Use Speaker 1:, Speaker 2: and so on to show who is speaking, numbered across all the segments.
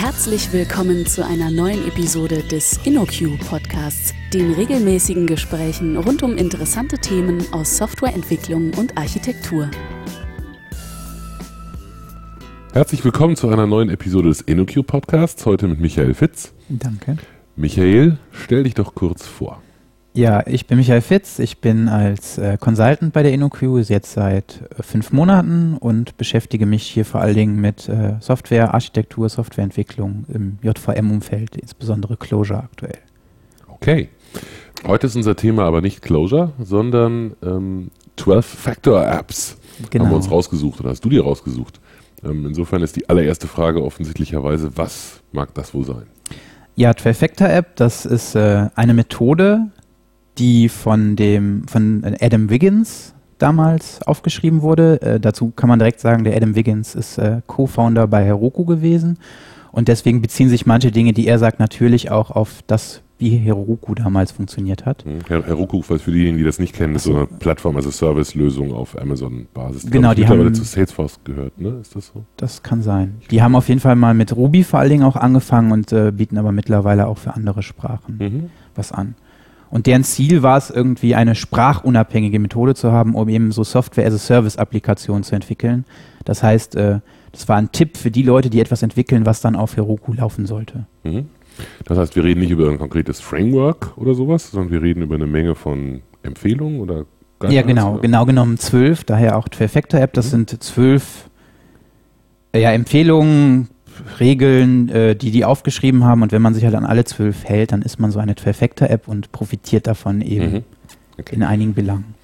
Speaker 1: Herzlich willkommen zu einer neuen Episode des InnoQ Podcasts, den regelmäßigen Gesprächen rund um interessante Themen aus Softwareentwicklung und Architektur.
Speaker 2: Herzlich willkommen zu einer neuen Episode des InnoQ Podcasts, heute mit Michael Fitz.
Speaker 3: Danke.
Speaker 2: Michael, stell dich doch kurz vor.
Speaker 3: Ja, ich bin Michael Fitz. Ich bin als äh, Consultant bei der InnoQ jetzt seit äh, fünf Monaten und beschäftige mich hier vor allen Dingen mit äh, Software, Architektur, Softwareentwicklung im JVM-Umfeld, insbesondere Closure aktuell.
Speaker 2: Okay. Heute ist unser Thema aber nicht Closure, sondern ähm, 12-Factor-Apps
Speaker 3: Genau.
Speaker 2: haben wir uns rausgesucht oder hast du dir rausgesucht. Ähm, insofern ist die allererste Frage offensichtlicherweise, was mag das wohl sein?
Speaker 3: Ja, Trifecta-App, das ist äh, eine Methode, die von dem von Adam Wiggins damals aufgeschrieben wurde. Äh, dazu kann man direkt sagen, der Adam Wiggins ist äh, Co-Founder bei Heroku gewesen und deswegen beziehen sich manche Dinge, die er sagt, natürlich auch auf das, wie Heroku damals funktioniert hat.
Speaker 2: Hm, Her Heroku, falls für diejenigen, die das nicht kennen, ist so eine Plattform, also Service-Lösung auf Amazon-Basis.
Speaker 3: Genau, die haben-
Speaker 2: zu Salesforce gehört, ne? Ist das so?
Speaker 3: Das kann sein. Die haben auf jeden Fall mal mit Ruby vor allen Dingen auch angefangen und äh, bieten aber mittlerweile auch für andere Sprachen
Speaker 2: Mhm.
Speaker 3: was an. Und deren Ziel war es irgendwie eine sprachunabhängige Methode zu haben, um eben so Software-as-a-Service-Applikationen zu entwickeln. Das heißt, äh, das war ein Tipp für die Leute, die etwas entwickeln, was dann auf Heroku laufen sollte.
Speaker 2: Mhm. Das heißt, wir reden nicht über ein konkretes Framework oder sowas, sondern wir reden über eine Menge von Empfehlungen oder
Speaker 3: ja,
Speaker 2: Guidelines,
Speaker 3: genau,
Speaker 2: oder?
Speaker 3: genau genommen zwölf, daher auch Trifecta-App. Das
Speaker 2: Mhm.
Speaker 3: sind zwölf äh, ja, Empfehlungen, Regeln, äh, die die aufgeschrieben haben. Und wenn man sich halt an alle zwölf hält, dann ist man so eine Trifecta-App und profitiert davon eben
Speaker 2: Mhm. Okay.
Speaker 3: in einigen Belangen.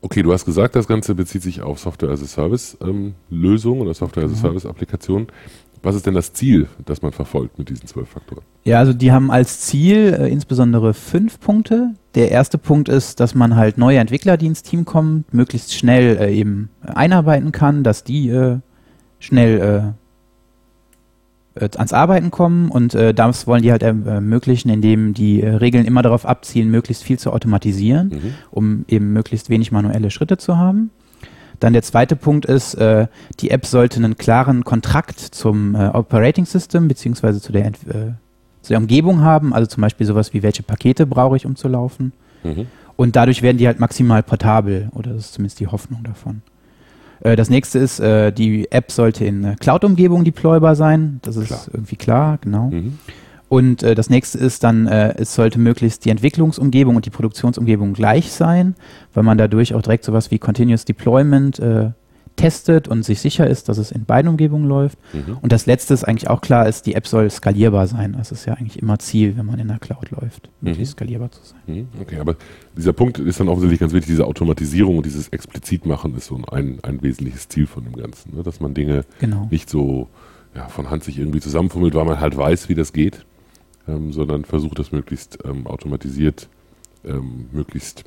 Speaker 2: okay, du hast gesagt, das Ganze bezieht sich auf Software-as-a-Service-Lösungen oder Software-as-a-Service-Applikationen. Was ist denn das Ziel, das man verfolgt mit diesen zwölf Faktoren?
Speaker 3: Ja, also die haben als Ziel äh, insbesondere fünf Punkte. Der erste Punkt ist, dass man halt neue Entwickler, die ins Team kommen, möglichst schnell äh, eben einarbeiten kann, dass die äh, schnell äh, ans Arbeiten kommen und äh, das wollen die halt erm- ermöglichen, indem die äh, Regeln immer darauf abzielen, möglichst viel zu automatisieren
Speaker 2: Mhm.
Speaker 3: um eben möglichst wenig manuelle Schritte zu haben. Dann der zweite Punkt ist, äh, die App sollte einen klaren Kontrakt zum äh, Operating System beziehungsweise zu der, äh, zu der Umgebung haben, also zum Beispiel sowas wie, welche Pakete brauche ich, um zu laufen.
Speaker 2: Mhm.
Speaker 3: Und dadurch werden die halt maximal portabel, oder das ist zumindest die Hoffnung davon. Äh, das nächste ist, äh, die App sollte in Cloud-Umgebung deploybar sein, das ist
Speaker 2: Klar.
Speaker 3: irgendwie klar, genau.
Speaker 2: Mhm.
Speaker 3: Und äh, das nächste ist dann, äh, es sollte möglichst die Entwicklungsumgebung und die Produktionsumgebung gleich sein, weil man dadurch auch direkt sowas wie Continuous Deployment äh, testet und sich sicher ist, dass es in beiden Umgebungen läuft.
Speaker 2: Mhm.
Speaker 3: Und das letzte ist eigentlich auch klar, ist, die App soll skalierbar sein. Das ist ja eigentlich immer Ziel, wenn man in der Cloud läuft, möglichst skalierbar zu sein.
Speaker 2: Mhm. Okay, aber dieser Punkt ist dann offensichtlich ganz wichtig, diese Automatisierung und dieses Explizitmachen ist so ein, ein wesentliches Ziel von dem Ganzen, ne? dass man Dinge
Speaker 3: Genau.
Speaker 2: nicht so ja, von Hand sich irgendwie zusammenfummelt, weil man halt weiß, wie das geht, ähm, sondern versucht das möglichst ähm, automatisiert, ähm, möglichst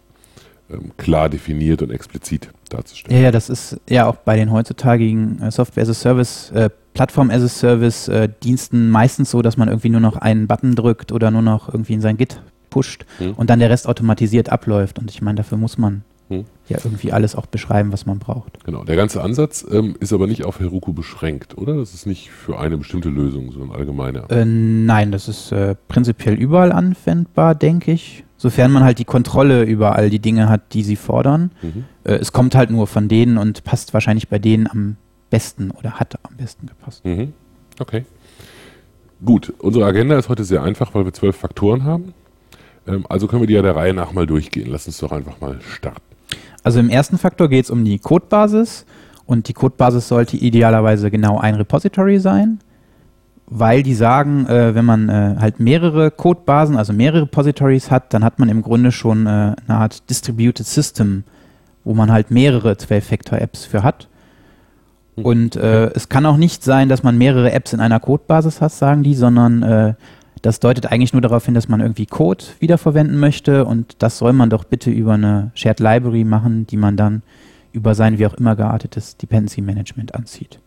Speaker 2: klar definiert und explizit darzustellen.
Speaker 3: Ja, ja, das ist ja auch bei den heutzutage äh, Software as a Service, äh, Plattform as a Service äh, Diensten meistens so, dass man irgendwie nur noch einen Button drückt oder nur noch irgendwie in sein Git pusht
Speaker 2: Hm.
Speaker 3: und dann der Rest automatisiert abläuft. Und ich meine, dafür muss man
Speaker 2: Hm.
Speaker 3: ja irgendwie alles auch beschreiben, was man braucht.
Speaker 2: Genau, der ganze Ansatz ähm, ist aber nicht auf Heroku beschränkt, oder? Das ist nicht für eine bestimmte Lösung, sondern allgemeiner.
Speaker 3: Äh, nein, das ist äh, prinzipiell überall anwendbar, denke ich. Sofern man halt die Kontrolle über all die Dinge hat, die sie fordern.
Speaker 2: Mhm.
Speaker 3: Äh, es kommt halt nur von denen und passt wahrscheinlich bei denen am besten oder hat am besten gepasst.
Speaker 2: Mhm. Okay. Gut, unsere Agenda ist heute sehr einfach, weil wir zwölf Faktoren haben. Ähm, also können wir die ja der Reihe nach mal durchgehen. Lass uns doch einfach mal starten.
Speaker 3: Also im ersten Faktor geht es um die Codebasis und die Codebasis sollte idealerweise genau ein Repository sein, weil die sagen, äh, wenn man äh, halt mehrere Codebasen, also mehrere Repositories hat, dann hat man im Grunde schon äh, eine Art Distributed System, wo man halt mehrere 12-Factor-Apps für hat.
Speaker 2: Hm,
Speaker 3: Und äh, es kann auch nicht sein, dass man mehrere Apps in einer Codebasis hat, sagen die, sondern äh, das deutet eigentlich nur darauf hin, dass man irgendwie Code wiederverwenden möchte und das soll man doch bitte über eine Shared Library machen, die man dann über sein wie auch immer geartetes Dependency Management anzieht.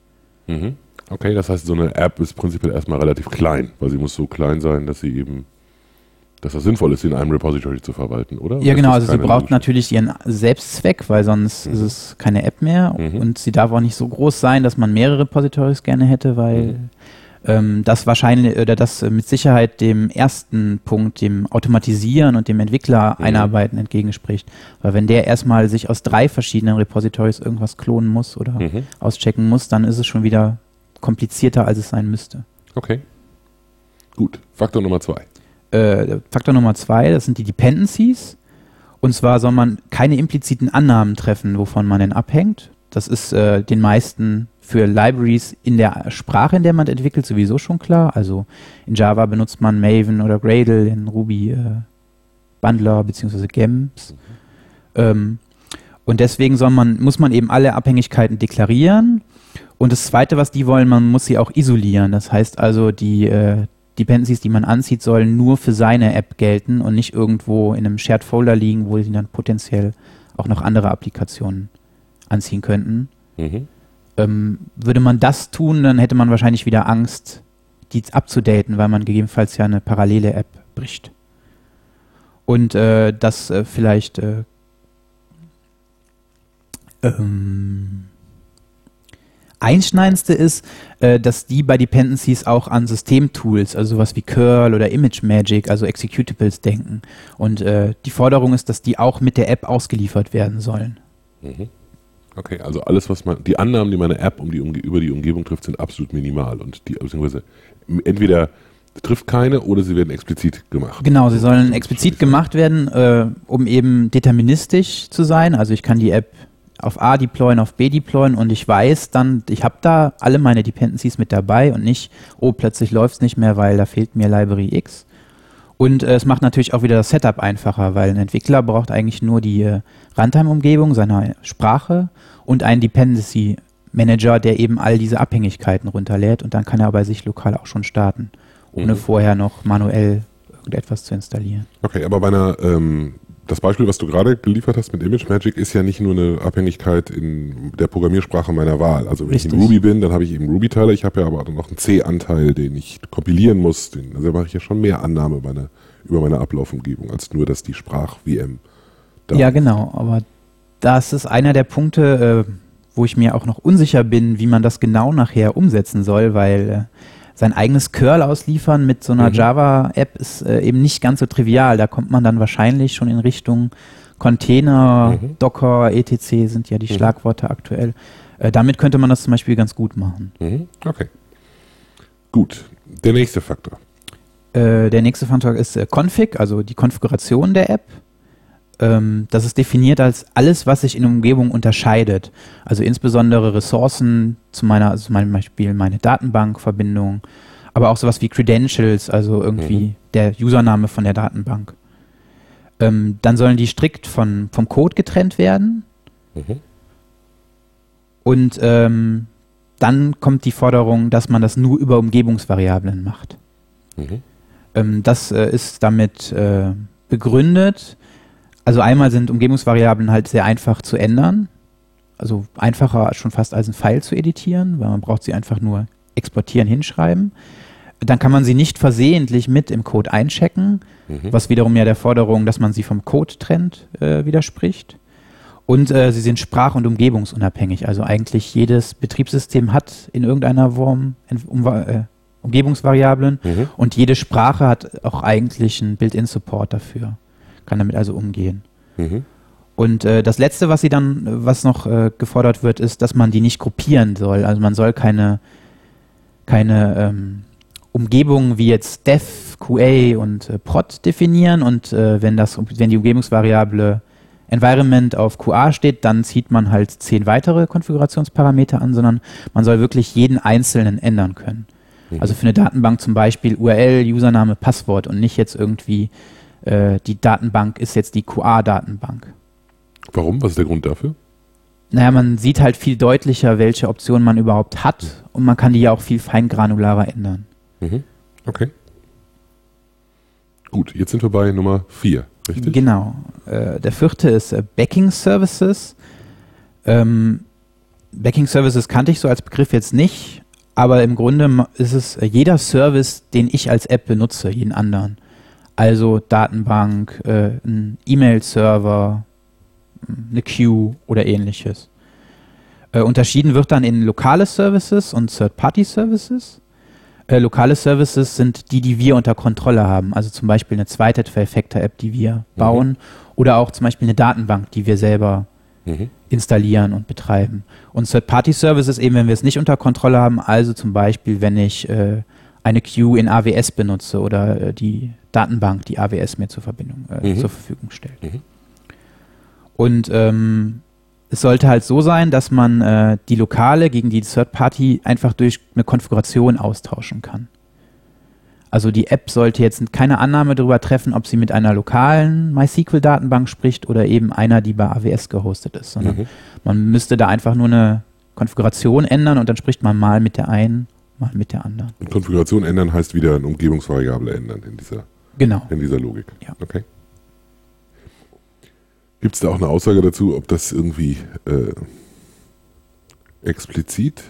Speaker 2: Mhm. Okay, das heißt, so eine App ist prinzipiell erstmal relativ klein, weil sie muss so klein sein, dass sie eben, dass das sinnvoll ist, sie in einem Repository zu verwalten, oder?
Speaker 3: Ja, genau, also sie braucht natürlich ihren Selbstzweck, weil sonst
Speaker 2: Mhm.
Speaker 3: ist es keine App mehr
Speaker 2: Mhm.
Speaker 3: und sie darf auch nicht so groß sein, dass man mehrere Repositories gerne hätte, weil
Speaker 2: Mhm.
Speaker 3: ähm, das wahrscheinlich oder das mit Sicherheit dem ersten Punkt, dem Automatisieren und dem Entwickler mhm. einarbeiten entgegenspricht. Weil wenn der erstmal sich aus drei verschiedenen Repositories irgendwas klonen muss oder mhm. auschecken muss, dann ist es schon wieder komplizierter, als es sein müsste.
Speaker 2: Okay. Gut. Faktor Nummer zwei.
Speaker 3: Äh, Faktor Nummer zwei, das sind die Dependencies. Und zwar soll man keine impliziten Annahmen treffen, wovon man denn abhängt. Das ist äh, den meisten für Libraries in der Sprache, in der man entwickelt, sowieso schon klar. Also in Java benutzt man Maven oder Gradle, in Ruby äh, Bundler bzw. Gems. Mhm. Ähm, und deswegen soll man, muss man eben alle Abhängigkeiten deklarieren. Und das Zweite, was die wollen, man muss sie auch isolieren. Das heißt also, die äh, Dependencies, die man anzieht, sollen nur für seine App gelten und nicht irgendwo in einem Shared Folder liegen, wo sie dann potenziell auch noch andere Applikationen anziehen könnten. Mhm. Ähm, würde man das tun, dann hätte man wahrscheinlich wieder Angst, die abzudaten, weil man gegebenenfalls ja eine parallele App bricht. Und äh, das äh, vielleicht äh, ähm, Einschneidendste ist, äh, dass die bei Dependencies auch an Systemtools, also sowas wie Curl oder ImageMagick, also Executables denken. Und äh, die Forderung ist, dass die auch mit der App ausgeliefert werden sollen.
Speaker 2: Mhm. Okay, also alles, was man, die Annahmen, die meine App um die, um, über die Umgebung trifft, sind absolut minimal und die, beziehungsweise entweder trifft keine oder sie werden explizit gemacht.
Speaker 3: Genau, sie sollen explizit gemacht werden, äh, um eben deterministisch zu sein. Also ich kann die App auf A deployen, auf B deployen und ich weiß dann, ich habe da alle meine Dependencies mit dabei und nicht, oh, plötzlich läuft es nicht mehr, weil da fehlt mir Library X. Und äh, es macht natürlich auch wieder das Setup einfacher, weil ein Entwickler braucht eigentlich nur die äh, Runtime-Umgebung seiner Sprache und einen Dependency Manager, der eben all diese Abhängigkeiten runterlädt und dann kann er bei sich lokal auch schon starten, ohne mhm. vorher noch manuell irgendetwas zu installieren.
Speaker 2: Okay, aber bei einer, ähm, das Beispiel, was du gerade geliefert hast mit ImageMagick, ist ja nicht nur eine Abhängigkeit in der Programmiersprache meiner Wahl. Also wenn Richtig. ich in Ruby bin, dann habe ich eben Ruby-Teile, ich habe ja aber noch einen C-Anteil, den ich kompilieren muss. Den, also da mache ich ja schon mehr Annahme meine, über meine Ablaufumgebung, als nur, dass die Sprach-VM
Speaker 3: da Ja, genau, aber das ist einer der Punkte, äh, wo ich mir auch noch unsicher bin, wie man das genau nachher umsetzen soll, weil äh, sein eigenes Curl ausliefern mit so einer mhm. Java-App ist äh, eben nicht ganz so trivial. Da kommt man dann wahrscheinlich schon in Richtung Container, mhm. Docker, etc. sind ja die mhm. Schlagworte aktuell. Äh, damit könnte man das zum Beispiel ganz gut machen.
Speaker 2: Mhm. Okay. Gut. Der nächste Faktor.
Speaker 3: Äh, der nächste Faktor ist äh, Config, also die Konfiguration der App ähm, das ist definiert als alles, was sich in der Umgebung unterscheidet. Also insbesondere Ressourcen zu meiner, also zum Beispiel meine Datenbankverbindung, aber auch sowas wie Credentials, also irgendwie mhm. der Username von der Datenbank. Ähm, dann sollen die strikt von, vom Code getrennt werden. Mhm. Und ähm, dann kommt die Forderung, dass man das nur über Umgebungsvariablen macht. Mhm. Ähm, das äh, ist damit äh, begründet, also einmal sind Umgebungsvariablen halt sehr einfach zu ändern. Also einfacher schon fast als ein File zu editieren, weil man braucht sie einfach nur exportieren, hinschreiben. Dann kann man sie nicht versehentlich mit im Code einchecken, mhm. was wiederum ja der Forderung, dass man sie vom Code trennt, äh, widerspricht. Und äh, sie sind sprach- und umgebungsunabhängig. Also eigentlich jedes Betriebssystem hat in irgendeiner Form um, äh, Umgebungsvariablen mhm. und jede Sprache hat auch eigentlich einen Built-in-Support dafür kann damit also umgehen. Mhm. Und äh, das Letzte, was sie dann, was noch äh, gefordert wird, ist, dass man die nicht gruppieren soll. Also man soll keine, keine ähm, Umgebungen wie jetzt def, QA und äh, prod definieren und äh, wenn, das, wenn die Umgebungsvariable Environment auf QA steht, dann zieht man halt zehn weitere Konfigurationsparameter an, sondern man soll wirklich jeden einzelnen ändern können. Mhm. Also für eine Datenbank zum Beispiel URL, Username, Passwort und nicht jetzt irgendwie äh, die Datenbank ist jetzt die QA-Datenbank.
Speaker 2: Warum? Was ist der Grund dafür?
Speaker 3: Naja, man sieht halt viel deutlicher, welche Optionen man überhaupt hat und man kann die ja auch viel feingranularer ändern.
Speaker 2: Mhm. Okay. Gut, jetzt sind wir bei Nummer 4, richtig?
Speaker 3: Genau. Äh, der vierte ist äh, Backing Services. Ähm, Backing Services kannte ich so als Begriff jetzt nicht, aber im Grunde ist es äh, jeder Service, den ich als App benutze, jeden anderen. Also Datenbank, äh, ein E-Mail-Server, eine Queue oder ähnliches. Äh, unterschieden wird dann in lokale Services und Third-Party-Services. Äh, lokale Services sind die, die wir unter Kontrolle haben. Also zum Beispiel eine zweite Factor-App, die wir bauen. Oder auch zum Beispiel eine Datenbank, die wir selber
Speaker 2: Mhm.
Speaker 3: installieren und betreiben. Und Third-Party-Services eben, wenn wir es nicht unter Kontrolle haben, also zum Beispiel, wenn ich äh, eine Queue in AWS benutze oder äh, die Datenbank, die AWS mir zur Verbindung, äh,
Speaker 2: Mhm.
Speaker 3: zur Verfügung stellt.
Speaker 2: Mhm.
Speaker 3: Und ähm, es sollte halt so sein, dass man äh, die Lokale gegen die Third-Party einfach durch eine Konfiguration austauschen kann. Also die App sollte jetzt keine Annahme darüber treffen, ob sie mit einer lokalen MySQL-Datenbank spricht oder eben einer, die bei AWS gehostet ist, sondern
Speaker 2: Mhm.
Speaker 3: man müsste da einfach nur eine Konfiguration ändern und dann spricht man mal mit der einen, mal mit der anderen.
Speaker 2: Und Konfiguration ändern heißt wieder eine Umgebungsvariable ändern in dieser,
Speaker 3: Genau.
Speaker 2: in dieser Logik.
Speaker 3: Ja.
Speaker 2: Okay. Gibt es da auch eine Aussage dazu, ob das irgendwie äh, explizit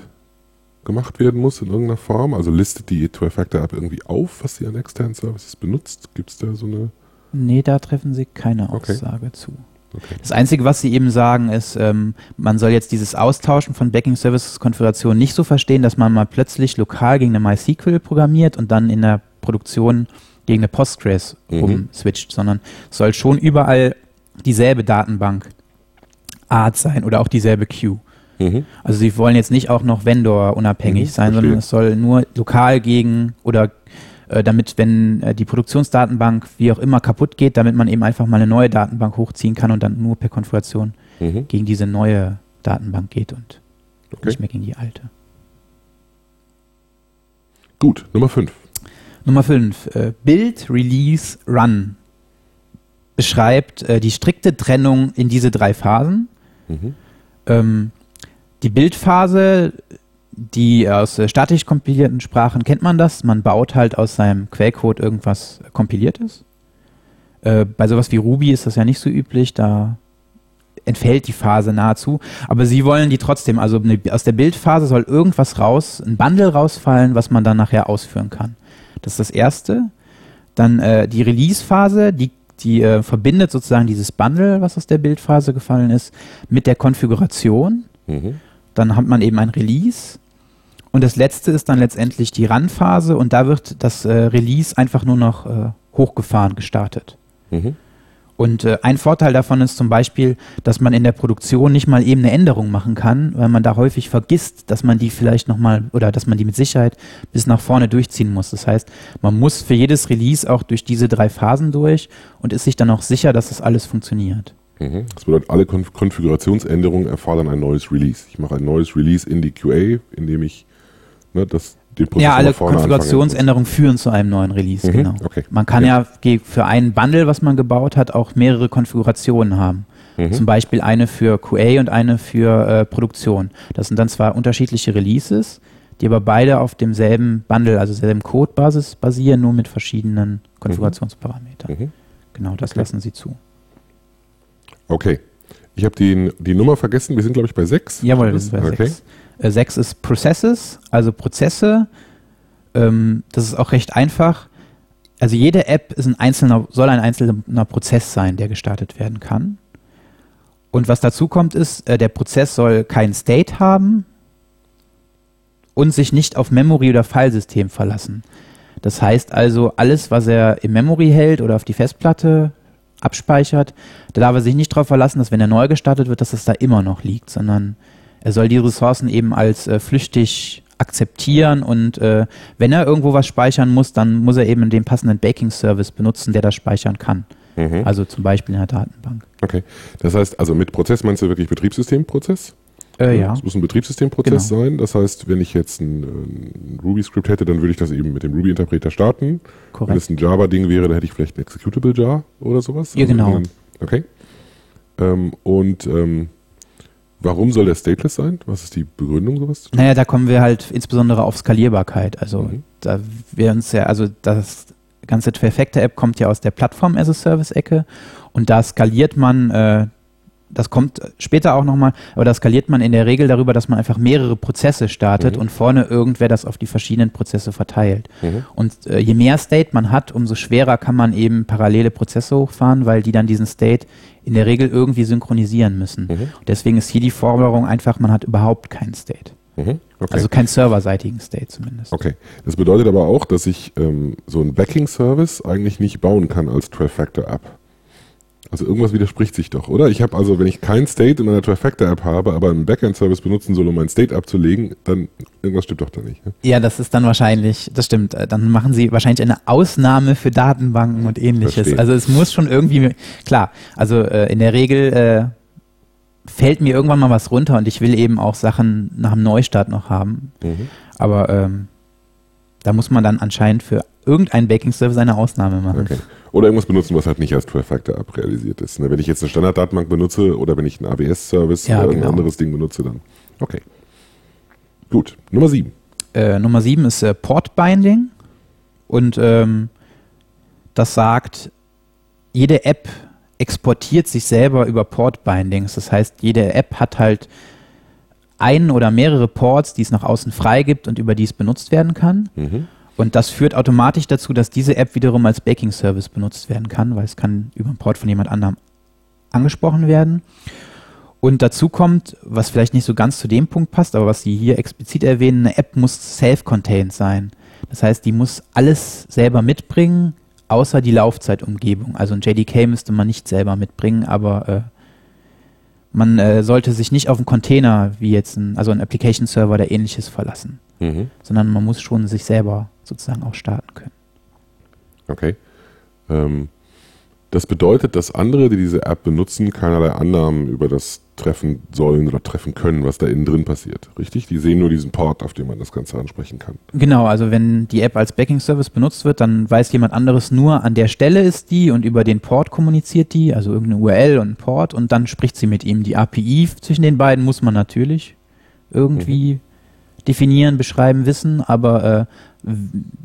Speaker 2: gemacht werden muss in irgendeiner Form? Also listet die Two-Factor-App irgendwie auf, was sie an externen Services benutzt? Gibt es da so eine...
Speaker 3: Nee, da treffen sie keine
Speaker 2: Okay.
Speaker 3: Aussage zu.
Speaker 2: Okay.
Speaker 3: Das Einzige, was sie eben sagen, ist, ähm, man soll jetzt dieses Austauschen von Backing Services Konfiguration nicht so verstehen, dass man mal plötzlich lokal gegen eine MySQL programmiert und dann in der Produktion gegen eine Postgres
Speaker 2: Mhm.
Speaker 3: umswitcht, sondern es soll schon überall dieselbe Datenbank Art sein oder auch dieselbe Queue.
Speaker 2: Mhm.
Speaker 3: Also sie wollen jetzt nicht auch noch Vendor-unabhängig
Speaker 2: Mhm,
Speaker 3: sein,
Speaker 2: verstehe.
Speaker 3: sondern es soll nur lokal gegen oder äh, damit, wenn äh, die Produktionsdatenbank wie auch immer kaputt geht, damit man eben einfach mal eine neue Datenbank hochziehen kann und dann nur per Konfiguration
Speaker 2: Mhm.
Speaker 3: gegen diese neue Datenbank geht und
Speaker 2: Okay.
Speaker 3: nicht mehr gegen die alte.
Speaker 2: Gut, Nummer 5.
Speaker 3: Nummer 5. Äh, Build, Release, Run beschreibt äh, die strikte Trennung in diese drei Phasen.
Speaker 2: Mhm.
Speaker 3: Ähm, die Bildphase, die aus äh, statisch kompilierten Sprachen kennt man das. Man baut halt aus seinem Quellcode irgendwas kompiliertes. Äh, bei sowas wie Ruby ist das ja nicht so üblich, da entfällt die Phase nahezu. Aber sie wollen die trotzdem, also eine, aus der Bildphase soll irgendwas raus, ein Bundle rausfallen, was man dann nachher ausführen kann. Das ist das Erste. Dann äh, die Release-Phase, die, die äh, verbindet sozusagen dieses Bundle, was aus der Bildphase gefallen ist, mit der Konfiguration.
Speaker 2: Mhm.
Speaker 3: Dann hat man eben ein Release. Und das letzte ist dann letztendlich die Run-Phase und da wird das äh, Release einfach nur noch äh, hochgefahren gestartet.
Speaker 2: Mhm.
Speaker 3: Und äh, ein Vorteil davon ist zum Beispiel, dass man in der Produktion nicht mal eben eine Änderung machen kann, weil man da häufig vergisst, dass man die vielleicht nochmal oder dass man die mit Sicherheit bis nach vorne durchziehen muss. Das heißt, man muss für jedes Release auch durch diese drei Phasen durch und ist sich dann auch sicher, dass das alles funktioniert.
Speaker 2: Mhm. Das bedeutet, alle Konf Konfigurationsänderungen erfordern ein neues Release. Ich mache ein neues Release in die QA, indem ich ne, das, den Prozess
Speaker 3: ja, alle Konfigurationsänderungen führen zu einem neuen Release,
Speaker 2: Mhm,
Speaker 3: genau.
Speaker 2: okay.
Speaker 3: Man kann ja. ge- für ein Bundle, was man gebaut hat, auch mehrere Konfigurationen haben.
Speaker 2: Mhm.
Speaker 3: Zum Beispiel eine für QA und eine für äh, Produktion. Das sind dann zwar unterschiedliche Releases, die aber beide auf demselben Bundle, also selben Codebasis basieren, nur mit verschiedenen Konfigurationsparametern.
Speaker 2: Mhm.
Speaker 3: Genau, das
Speaker 2: Okay.
Speaker 3: lassen sie zu.
Speaker 2: Okay. Ich habe die, die Nummer vergessen. Wir sind, glaube ich, bei 6.
Speaker 3: Jawohl, das wäre
Speaker 2: okay.
Speaker 3: 6. Äh, 6 ist Processes, also Prozesse. Ähm, das ist auch recht einfach. Also jede App ist ein einzelner, soll ein einzelner Prozess sein, der gestartet werden kann. Und was dazu kommt, ist, äh, der Prozess soll keinen State haben und sich nicht auf Memory oder Filesystem verlassen. Das heißt also, alles, was er im Memory hält oder auf die Festplatte abspeichert, da darf er sich nicht darauf verlassen, dass wenn er neu gestartet wird, dass es da immer noch liegt, sondern er soll die Ressourcen eben als äh, flüchtig akzeptieren und äh, wenn er irgendwo was speichern muss, dann muss er eben den passenden Baking-Service benutzen, der das speichern kann.
Speaker 2: Mhm.
Speaker 3: Also zum Beispiel in der Datenbank.
Speaker 2: okay. Das heißt, also mit Prozess meinst du wirklich Betriebssystemprozess?
Speaker 3: Äh, ja.
Speaker 2: Es muss ein Betriebssystemprozess
Speaker 3: Genau.
Speaker 2: sein. Das heißt, wenn ich jetzt ein, ein Ruby-Skript hätte, dann würde ich das eben mit dem Ruby-Interpreter starten. Wenn
Speaker 3: korrekt.
Speaker 2: es ein Java-Ding wäre, dann hätte ich vielleicht ein Executable Jar oder sowas.
Speaker 3: Ja, genau.
Speaker 2: irgendein- Okay. Ähm, und ähm, warum soll der stateless sein? Was ist die Begründung, sowas zu tun?
Speaker 3: Naja, da kommen wir halt insbesondere auf Skalierbarkeit. Also
Speaker 2: Mhm.
Speaker 3: da wir uns ja, also das ganze Trifecta-App kommt ja aus der Plattform-as-a-Service-Ecke und da skaliert man, äh, das kommt später auch nochmal, aber da skaliert man in der Regel darüber, dass man einfach mehrere Prozesse startet
Speaker 2: Mhm.
Speaker 3: und vorne irgendwer das auf die verschiedenen Prozesse verteilt.
Speaker 2: Mhm.
Speaker 3: Und äh, je mehr State man hat, umso schwerer kann man eben parallele Prozesse hochfahren, weil die dann diesen State in der Regel irgendwie synchronisieren müssen.
Speaker 2: Mhm.
Speaker 3: Deswegen ist hier die Forderung einfach, man hat überhaupt keinen State.
Speaker 2: Mhm. Okay.
Speaker 3: Also kein serverseitigen State zumindest.
Speaker 2: okay. Das bedeutet aber auch, dass ich ähm, so einen Backing-Service eigentlich nicht bauen kann als Trifactor-App. Also irgendwas widerspricht sich doch, oder? Ich habe also, wenn ich kein State in meiner Trifactor-App habe, aber einen Backend-Service benutzen soll, um mein State abzulegen, dann irgendwas stimmt doch da nicht. Ne?
Speaker 3: Ja, das ist dann wahrscheinlich, das stimmt, äh, dann machen sie wahrscheinlich eine Ausnahme für Datenbanken und ähnliches.
Speaker 2: Verstehe.
Speaker 3: Also es muss schon irgendwie, klar, also äh, in der Regel äh, fällt mir irgendwann mal was runter und ich will eben auch Sachen nach dem Neustart noch haben.
Speaker 2: Mhm.
Speaker 3: Aber ähm, da muss man dann anscheinend für irgendeinen Backing-Service eine Ausnahme machen.
Speaker 2: Okay. Oder irgendwas benutzen, was halt nicht als Trifactor-App realisiert ist. Ne? Wenn ich jetzt eine Standarddatenbank benutze oder wenn ich einen AWS-Service
Speaker 3: Ja,
Speaker 2: oder irgendein
Speaker 3: genau.
Speaker 2: anderes Ding benutze, dann. Okay. Gut. Nummer sieben.
Speaker 3: Äh, Nummer sieben ist äh, Port Binding und ähm, das sagt, jede App exportiert sich selber über Port Bindings. Das heißt, jede App hat halt ein oder mehrere Ports, die es nach außen freigibt und über die es benutzt werden kann.
Speaker 2: Mhm.
Speaker 3: Und das führt automatisch dazu, dass diese App wiederum als Baking Service benutzt werden kann, weil es kann über einen Port von jemand anderem angesprochen werden. Und dazu kommt, was vielleicht nicht so ganz zu dem Punkt passt, aber was Sie hier explizit erwähnen, eine App muss self-contained sein. Das heißt, die muss alles selber mitbringen, außer die Laufzeitumgebung. Also ein JDK müsste man nicht selber mitbringen, aber äh, man äh, sollte sich nicht auf einen Container wie jetzt ein, also ein Application Server oder ähnliches verlassen,
Speaker 2: Mhm.
Speaker 3: sondern man muss schon sich selber sozusagen auch starten können.
Speaker 2: Okay. Ähm, das bedeutet, dass andere, die diese App benutzen, keinerlei Annahmen über das treffen sollen oder treffen können, was da innen drin passiert. Richtig? Die sehen nur diesen Port, auf dem man das Ganze ansprechen kann.
Speaker 3: Genau, also wenn die App als Backing-Service benutzt wird, dann weiß jemand anderes nur, an der Stelle ist die und über den Port kommuniziert die, also irgendeine URL und ein Port und dann spricht sie mit ihm. Die API zwischen den beiden muss man natürlich irgendwie definieren, beschreiben, wissen, aber äh,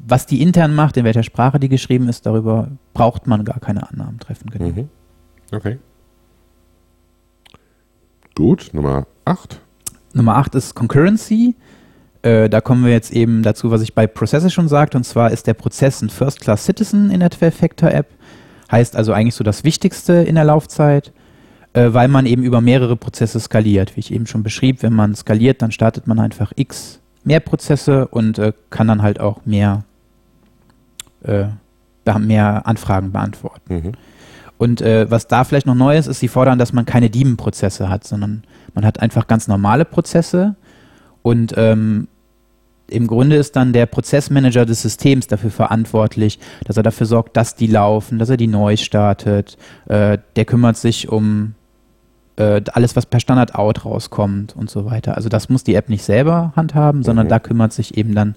Speaker 3: was die intern macht, in welcher Sprache die geschrieben ist, darüber braucht man gar keine Annahmen treffen können.
Speaker 2: Mhm. Okay. Gut, Nummer 8.
Speaker 3: Nummer 8 ist Concurrency. Äh, da kommen wir jetzt eben dazu, was ich bei Processes schon sagte, und zwar ist der Prozess ein First-Class-Citizen in der 12-Factor-App. Heißt also eigentlich so das Wichtigste in der Laufzeit, äh, weil man eben über mehrere Prozesse skaliert. Wie ich eben schon beschrieb, wenn man skaliert, dann startet man einfach x mehr Prozesse und äh, kann dann halt auch mehr, äh, mehr Anfragen beantworten.
Speaker 2: Mhm.
Speaker 3: Und äh, was da vielleicht noch neu ist, ist, sie fordern, dass man keine Daemon-Prozesse hat, sondern man hat einfach ganz normale Prozesse. Und ähm, im Grunde ist dann der Prozessmanager des Systems dafür verantwortlich, dass er dafür sorgt, dass die laufen, dass er die neu startet. Äh, der kümmert sich um äh, alles, was per Standard-Out rauskommt und so weiter. Also das muss die App nicht selber handhaben, sondern
Speaker 2: Mhm.
Speaker 3: da kümmert sich eben dann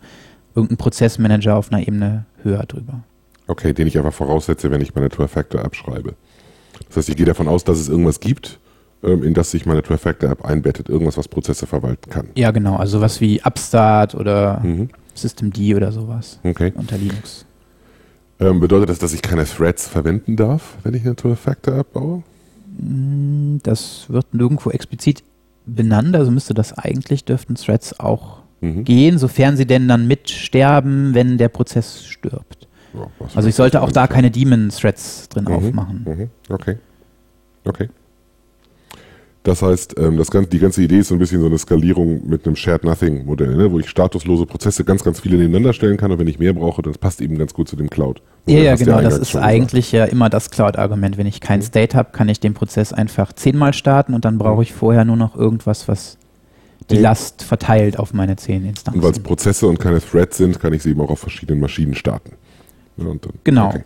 Speaker 3: irgendein Prozessmanager auf einer Ebene höher drüber.
Speaker 2: Okay, den ich einfach voraussetze, wenn ich meine Trifactor-App schreibe. Das heißt, ich gehe davon aus, dass es irgendwas gibt, ähm, in das sich meine Trifactor-App einbettet. Irgendwas, was Prozesse verwalten kann.
Speaker 3: Ja, genau. Also was wie Upstart oder
Speaker 2: Mhm.
Speaker 3: Systemd oder sowas
Speaker 2: Okay.
Speaker 3: unter Linux.
Speaker 2: Ähm, bedeutet das, dass ich keine Threads verwenden darf, wenn ich eine Trifactor-App baue?
Speaker 3: Mm, Das wird nirgendwo explizit benannt, also müsste das eigentlich, dürften Threads auch
Speaker 2: Mhm.
Speaker 3: gehen, sofern sie denn dann mitsterben, wenn der Prozess stirbt.
Speaker 2: Ja,
Speaker 3: Also ich sollte auch da keine Daemon-Threads drin
Speaker 2: Mhm.
Speaker 3: aufmachen.
Speaker 2: Mhm. Okay. Okay. Das heißt, ähm, das ganze, die ganze Idee ist so ein bisschen so eine Skalierung mit einem Shared Nothing Modell, ne? wo ich statuslose Prozesse ganz, ganz viele nebeneinander stellen kann und wenn ich mehr brauche, dann passt eben ganz gut zu dem Cloud.
Speaker 3: Ja, ja, genau. Das ist
Speaker 2: gesagt.
Speaker 3: eigentlich ja immer das Cloud-Argument. Wenn ich kein
Speaker 2: Mhm.
Speaker 3: State habe, kann ich den Prozess einfach zehnmal starten und dann brauche ich vorher nur noch irgendwas, was die
Speaker 2: Mhm.
Speaker 3: Last verteilt auf meine zehn
Speaker 2: Und weil es
Speaker 3: Instanzen.
Speaker 2: Prozesse und keine Threads sind, kann ich sie eben auch auf verschiedenen Maschinen starten. Ja,
Speaker 3: Genau.
Speaker 2: Okay.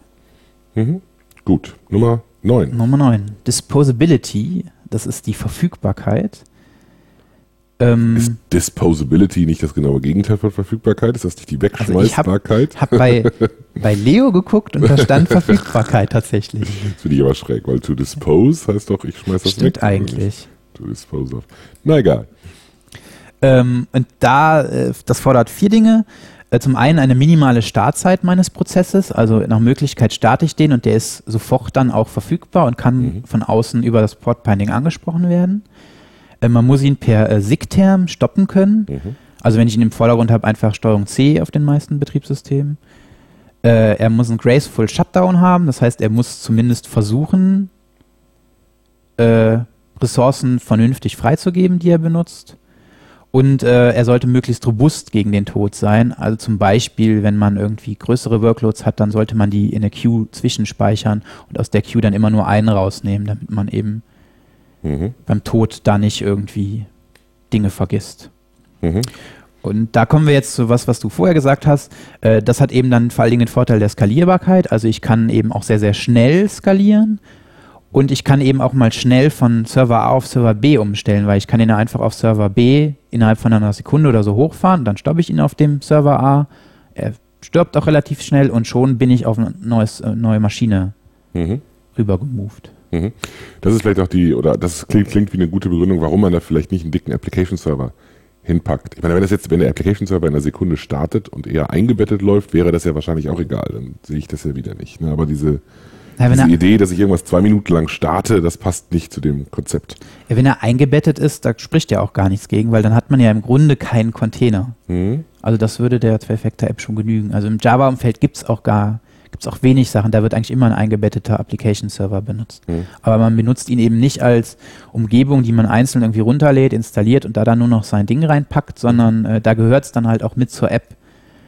Speaker 2: Mhm. Gut. Nummer 9.
Speaker 3: Nummer 9. Disposability, das ist die Verfügbarkeit. Ähm,
Speaker 2: Ist Disposability nicht das genaue Gegenteil von Verfügbarkeit? Ist das nicht die
Speaker 3: Also ich hab-
Speaker 2: Wegschmeißbarkeit?
Speaker 3: hab bei, bei Leo geguckt und da stand Verfügbarkeit tatsächlich.
Speaker 2: Das finde ich aber schräg, weil to dispose heißt doch, ich schmeiß das weg.
Speaker 3: Stimmt
Speaker 2: nicht?
Speaker 3: eigentlich.
Speaker 2: To dispose of. Na egal.
Speaker 3: Ähm, und da, äh, das fordert vier Dinge. Äh, zum einen eine minimale Startzeit meines Prozesses, also nach Möglichkeit starte ich den und der ist sofort dann auch verfügbar und kann
Speaker 2: Mhm.
Speaker 3: von außen über das Port-Binding angesprochen werden. Äh, man muss ihn per äh, SIG-Term stoppen können.
Speaker 2: Mhm.
Speaker 3: Also wenn ich ihn im Vordergrund habe, einfach Steuerung C auf den meisten Betriebssystemen. Äh, er muss einen Graceful Shutdown haben, das heißt, er muss zumindest versuchen, äh, Ressourcen vernünftig freizugeben, die er benutzt. Und äh, er sollte möglichst robust gegen den Tod sein. Also zum Beispiel, wenn man irgendwie größere Workloads hat, dann sollte man die in der Queue zwischenspeichern und aus der Queue dann immer nur einen rausnehmen, damit man eben mhm. beim Tod da nicht irgendwie Dinge vergisst. Mhm. Und da kommen wir jetzt zu was, was du vorher gesagt hast. Äh, das hat eben dann vor allen Dingen den Vorteil der Skalierbarkeit. Also ich kann eben auch sehr, sehr schnell skalieren. Und ich kann eben auch mal schnell von Server A auf Server B umstellen, weil ich kann ihn einfach auf Server B innerhalb von einer Sekunde oder so hochfahren, dann stoppe ich ihn auf dem Server A, er stirbt auch relativ schnell und schon bin ich auf eine neues, äh, neue Maschine mhm. rübergemoved.
Speaker 2: Mhm. Das ist vielleicht auch die, oder das klingt, klingt wie eine gute Begründung, warum man da vielleicht nicht einen dicken Application-Server hinpackt. Ich meine, wenn das jetzt, wenn der Application-Server in einer Sekunde startet und eher eingebettet läuft, wäre das ja wahrscheinlich auch egal. Dann sehe ich das ja wieder nicht. Ne? Aber diese, ja, Diese Idee, dass ich irgendwas zwei Minuten lang starte, das passt nicht zu dem Konzept.
Speaker 3: Ja, wenn er eingebettet ist, da spricht ja auch gar nichts gegen, weil dann hat man ja im Grunde keinen Container. Mhm. Also das würde der Zwei-Factor-App schon genügen. Also im Java-Umfeld gibt es auch gar, gibt auch wenig Sachen, da wird eigentlich immer ein eingebetteter Application-Server benutzt. Mhm. Aber man benutzt ihn eben nicht als Umgebung, die man einzeln irgendwie runterlädt, installiert und da dann nur noch sein Ding reinpackt, sondern äh, da gehört es dann halt auch mit zur App.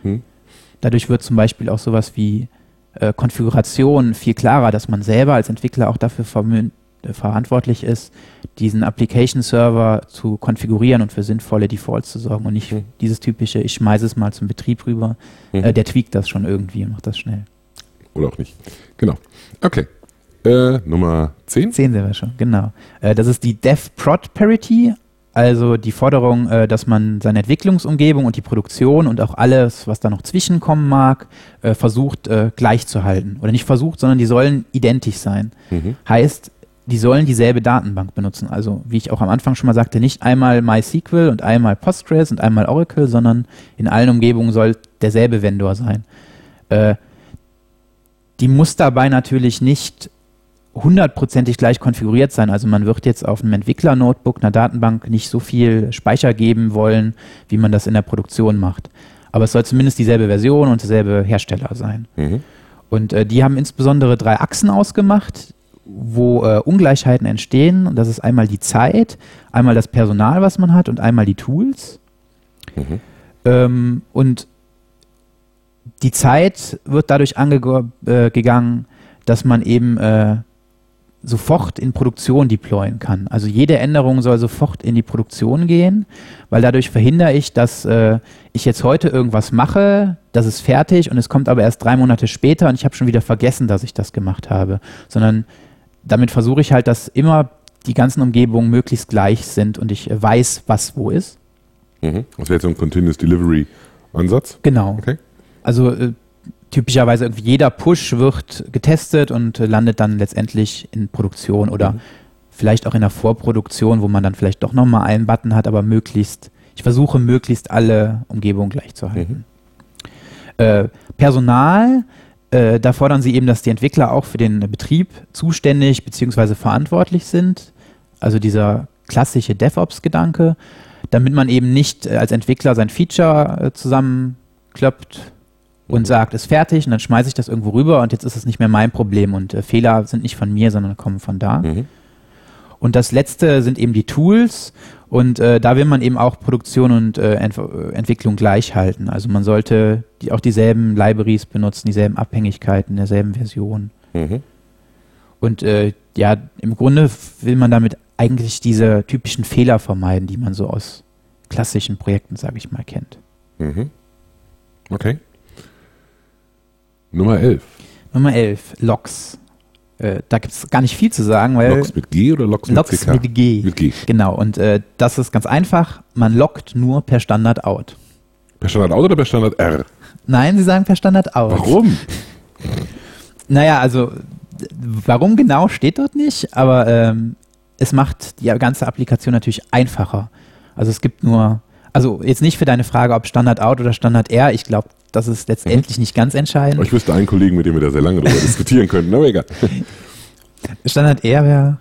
Speaker 3: Mhm. Dadurch wird zum Beispiel auch sowas wie äh, Konfiguration viel klarer, dass man selber als Entwickler auch dafür äh, verantwortlich ist, diesen Application-Server zu konfigurieren und für sinnvolle Defaults zu sorgen und nicht mhm. dieses typische, ich schmeiße es mal zum Betrieb rüber. Mhm. Äh, der tweakt das schon irgendwie und macht das schnell.
Speaker 2: Oder auch nicht. Genau. Okay. Äh, Nummer 10?
Speaker 3: 10 sind wir schon, genau. Äh, das ist die Dev-Prod Parity, also die Forderung, äh, dass man seine Entwicklungsumgebung und die Produktion und auch alles, was da noch zwischenkommen mag, äh, versucht äh, gleich zu halten. Oder nicht versucht, sondern die sollen identisch sein. Mhm. Heißt, die sollen dieselbe Datenbank benutzen. Also, wie ich auch am Anfang schon mal sagte, nicht einmal MySQL und einmal Postgres und einmal Oracle, sondern in allen Umgebungen soll derselbe Vendor sein. Äh, die muss dabei natürlich nicht hundertprozentig gleich konfiguriert sein. Also man wird jetzt auf einem Entwickler-Notebook, einer Datenbank nicht so viel Speicher geben wollen, wie man das in der Produktion macht. Aber es soll zumindest dieselbe Version und derselbe Hersteller sein. Mhm. Und äh, die haben insbesondere drei Achsen ausgemacht, wo äh, Ungleichheiten entstehen. Und das ist einmal die Zeit, einmal das Personal, was man hat und einmal die Tools. Mhm. Ähm, und die Zeit wird dadurch angegangen, äh, dass man eben äh, sofort in Produktion deployen kann. Also jede Änderung soll sofort in die Produktion gehen, weil dadurch verhindere ich, dass äh, ich jetzt heute irgendwas mache, das ist fertig und es kommt aber erst drei Monate später und ich habe schon wieder vergessen, dass ich das gemacht habe. Sondern damit versuche ich halt, dass immer die ganzen Umgebungen möglichst gleich sind und ich weiß, was wo ist.
Speaker 2: Mhm. Das wäre jetzt so ein Continuous Delivery Ansatz?
Speaker 3: Genau. Okay. Also äh, typischerweise irgendwie jeder Push wird getestet und landet dann letztendlich in Produktion oder mhm. vielleicht auch in der Vorproduktion, wo man dann vielleicht doch nochmal einen Button hat, aber möglichst, ich versuche möglichst alle Umgebungen gleich zu halten. Mhm. Äh, Personal, äh, da fordern sie eben, dass die Entwickler auch für den Betrieb zuständig bzw. verantwortlich sind. Also dieser klassische DevOps-Gedanke, damit man eben nicht äh, als Entwickler sein Feature äh, zusammenkloppt und sagt, ist fertig und dann schmeiße ich das irgendwo rüber und jetzt ist es nicht mehr mein Problem und äh, Fehler sind nicht von mir, sondern kommen von da. Mhm. Und das letzte sind eben die Tools und äh, da will man eben auch Produktion und äh, Ent äh, Entwicklung gleich halten. Also man sollte die, auch dieselben Libraries benutzen, dieselben Abhängigkeiten, derselben Version. Mhm. Und äh, ja, im Grunde will man damit eigentlich diese typischen Fehler vermeiden, die man so aus klassischen Projekten, sage ich mal, kennt.
Speaker 2: Mhm. Okay. Nummer 11.
Speaker 3: Nummer 11, Logs. Äh, da gibt es gar nicht viel zu sagen, weil.
Speaker 2: Logs mit G oder Logs mit
Speaker 3: Logs mit G. Mit G. Genau, und äh, das ist ganz einfach. Man loggt nur per Standard out.
Speaker 2: Per Standard out oder per Standard R?
Speaker 3: Nein, sie sagen per Standard out.
Speaker 2: Warum?
Speaker 3: naja, also, warum genau steht dort nicht, aber ähm, es macht die ganze Applikation natürlich einfacher. Also es gibt nur, also jetzt nicht für deine Frage, ob Standard out oder Standard R, ich glaube, das ist letztendlich mhm. nicht ganz entscheidend.
Speaker 2: Ich wüsste einen Kollegen, mit dem wir da sehr lange darüber diskutieren könnten, aber egal.
Speaker 3: Standard R wäre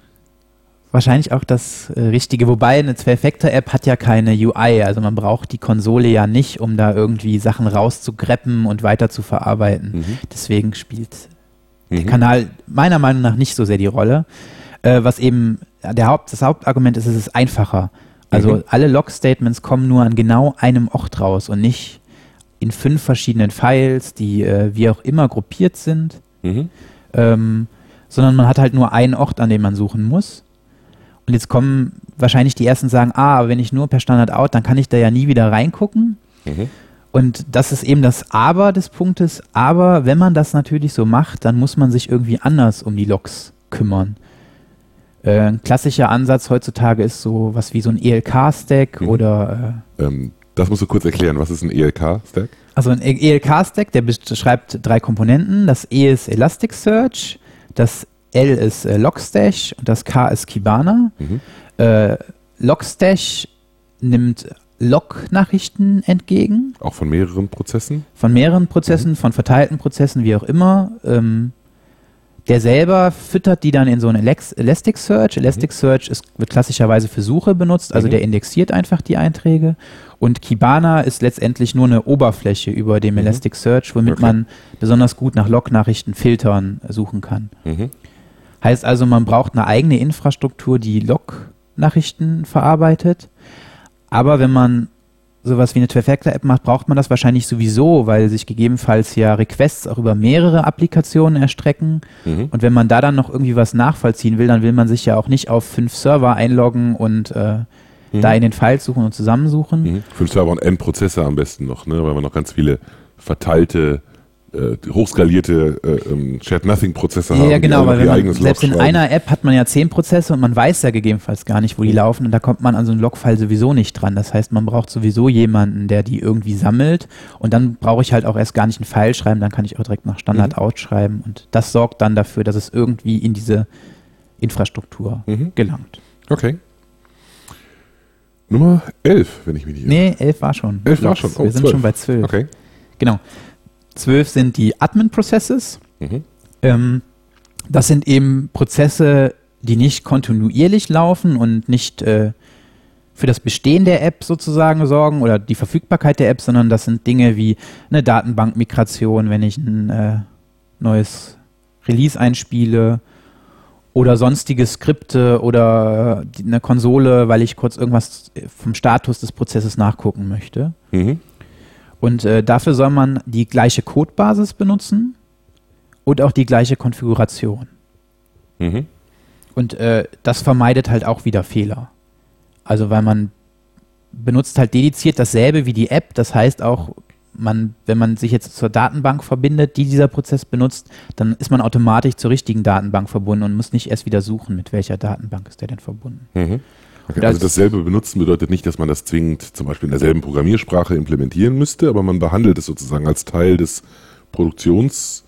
Speaker 3: wahrscheinlich auch das äh, Richtige. Wobei eine Zwei-Factor-App hat ja keine UI. Also man braucht die Konsole ja nicht, um da irgendwie Sachen rauszugreppen und weiter zu verarbeiten. Mhm. Deswegen spielt mhm. der Kanal meiner Meinung nach nicht so sehr die Rolle. Äh, was eben der Haupt, das Hauptargument ist, es ist einfacher. Also
Speaker 2: Mhm.
Speaker 3: alle Log-Statements kommen nur an genau einem Ort raus und nicht in fünf verschiedenen Files, die äh, wie auch immer gruppiert sind,
Speaker 2: Mhm.
Speaker 3: ähm, sondern man hat halt nur einen Ort, an dem man suchen muss. Und jetzt kommen wahrscheinlich die ersten sagen, ah, aber wenn ich nur per Standard out, dann kann ich da ja nie wieder reingucken.
Speaker 2: Mhm.
Speaker 3: Und das ist eben das Aber des Punktes. Aber wenn man das natürlich so macht, dann muss man sich irgendwie anders um die Logs kümmern. Äh, ein klassischer Ansatz heutzutage ist so was wie so ein ELK-Stack
Speaker 2: Mhm.
Speaker 3: oder äh,
Speaker 2: Ähm, das musst du kurz erklären. Was ist ein E ELK-Stack?
Speaker 3: also ein ELK-Stack, der beschreibt drei Komponenten. Das E ist Elasticsearch, das L ist äh, Logstash und das K ist Kibana.
Speaker 2: Mhm.
Speaker 3: Äh, Logstash nimmt Log-Nachrichten entgegen
Speaker 2: Auch von mehreren Prozessen?
Speaker 3: von mehreren Prozessen, von verteilten Prozessen, wie auch immer. Ähm, der selber füttert die dann in so ein Elasticsearch. Elasticsearch ist, wird klassischerweise für Suche benutzt, also
Speaker 2: Mhm.
Speaker 3: der indexiert einfach die Einträge. Und Kibana ist letztendlich nur eine Oberfläche über dem
Speaker 2: Mhm.
Speaker 3: Elasticsearch, womit
Speaker 2: Okay.
Speaker 3: man besonders gut nach Log-Nachrichten filtern äh, suchen kann.
Speaker 2: Mhm.
Speaker 3: Heißt also, man braucht eine eigene Infrastruktur, die Log-Nachrichten verarbeitet. Aber wenn man sowas wie eine Two-Factor-App macht, braucht man das wahrscheinlich sowieso, weil sich gegebenenfalls ja Requests auch über mehrere Applikationen erstrecken.
Speaker 2: Mhm.
Speaker 3: Und wenn man da dann noch irgendwie was nachvollziehen will, dann will man sich ja auch nicht auf fünf Server einloggen und äh,
Speaker 2: Mhm.
Speaker 3: da in den Files suchen und zusammensuchen.
Speaker 2: Mhm. Den Server und Endprozesse am besten noch, ne? weil man noch ganz viele verteilte, äh, hochskalierte äh, ähm, Shared-Nothing-Prozesse haben.
Speaker 3: Ja,
Speaker 2: die
Speaker 3: genau,
Speaker 2: alle noch
Speaker 3: weil man, selbst in einer App hat man ja zehn Prozesse und man weiß ja gegebenenfalls gar nicht, wo die laufen und da kommt man an so einen Logfile sowieso nicht dran. Das heißt, man braucht sowieso jemanden, der die irgendwie sammelt und dann brauche ich halt auch erst gar nicht einen File schreiben, dann kann ich auch direkt nach Standard
Speaker 2: Mhm.
Speaker 3: out schreiben und das sorgt dann dafür, dass es irgendwie in diese Infrastruktur
Speaker 2: Mhm.
Speaker 3: gelangt.
Speaker 2: Okay. Nummer 11, wenn ich mich nicht irre.
Speaker 3: Nee, elf war schon.
Speaker 2: 11 war schon. Oh,
Speaker 3: Wir sind
Speaker 2: 12.
Speaker 3: schon bei zwölf.
Speaker 2: Okay.
Speaker 3: Genau. Zwölf sind die Admin-Processes.
Speaker 2: Mhm.
Speaker 3: Ähm, das sind eben Prozesse, die nicht kontinuierlich laufen und nicht äh, für das Bestehen der App sozusagen sorgen oder die Verfügbarkeit der App, sondern das sind Dinge wie eine Datenbankmigration, wenn ich ein äh, neues Release einspiele oder sonstige Skripte oder äh, eine Konsole, weil ich kurz irgendwas vom Status des Prozesses nachgucken möchte.
Speaker 2: Mhm.
Speaker 3: Und äh, dafür soll man die gleiche Codebasis benutzen und auch die gleiche Konfiguration.
Speaker 2: Mhm.
Speaker 3: Und äh, das vermeidet halt auch wieder Fehler. Also weil man benutzt halt dediziert dasselbe wie die App. Das heißt auch, man, wenn man sich jetzt zur Datenbank verbindet, die dieser Prozess benutzt, dann ist man automatisch zur richtigen Datenbank verbunden und muss nicht erst wieder suchen, mit welcher Datenbank ist der denn verbunden.
Speaker 2: Mhm. Okay, also
Speaker 3: als-
Speaker 2: dasselbe benutzen bedeutet nicht, dass man das zwingend zum Beispiel in derselben Programmiersprache implementieren müsste, aber man behandelt es sozusagen als Teil des Produktionscodes,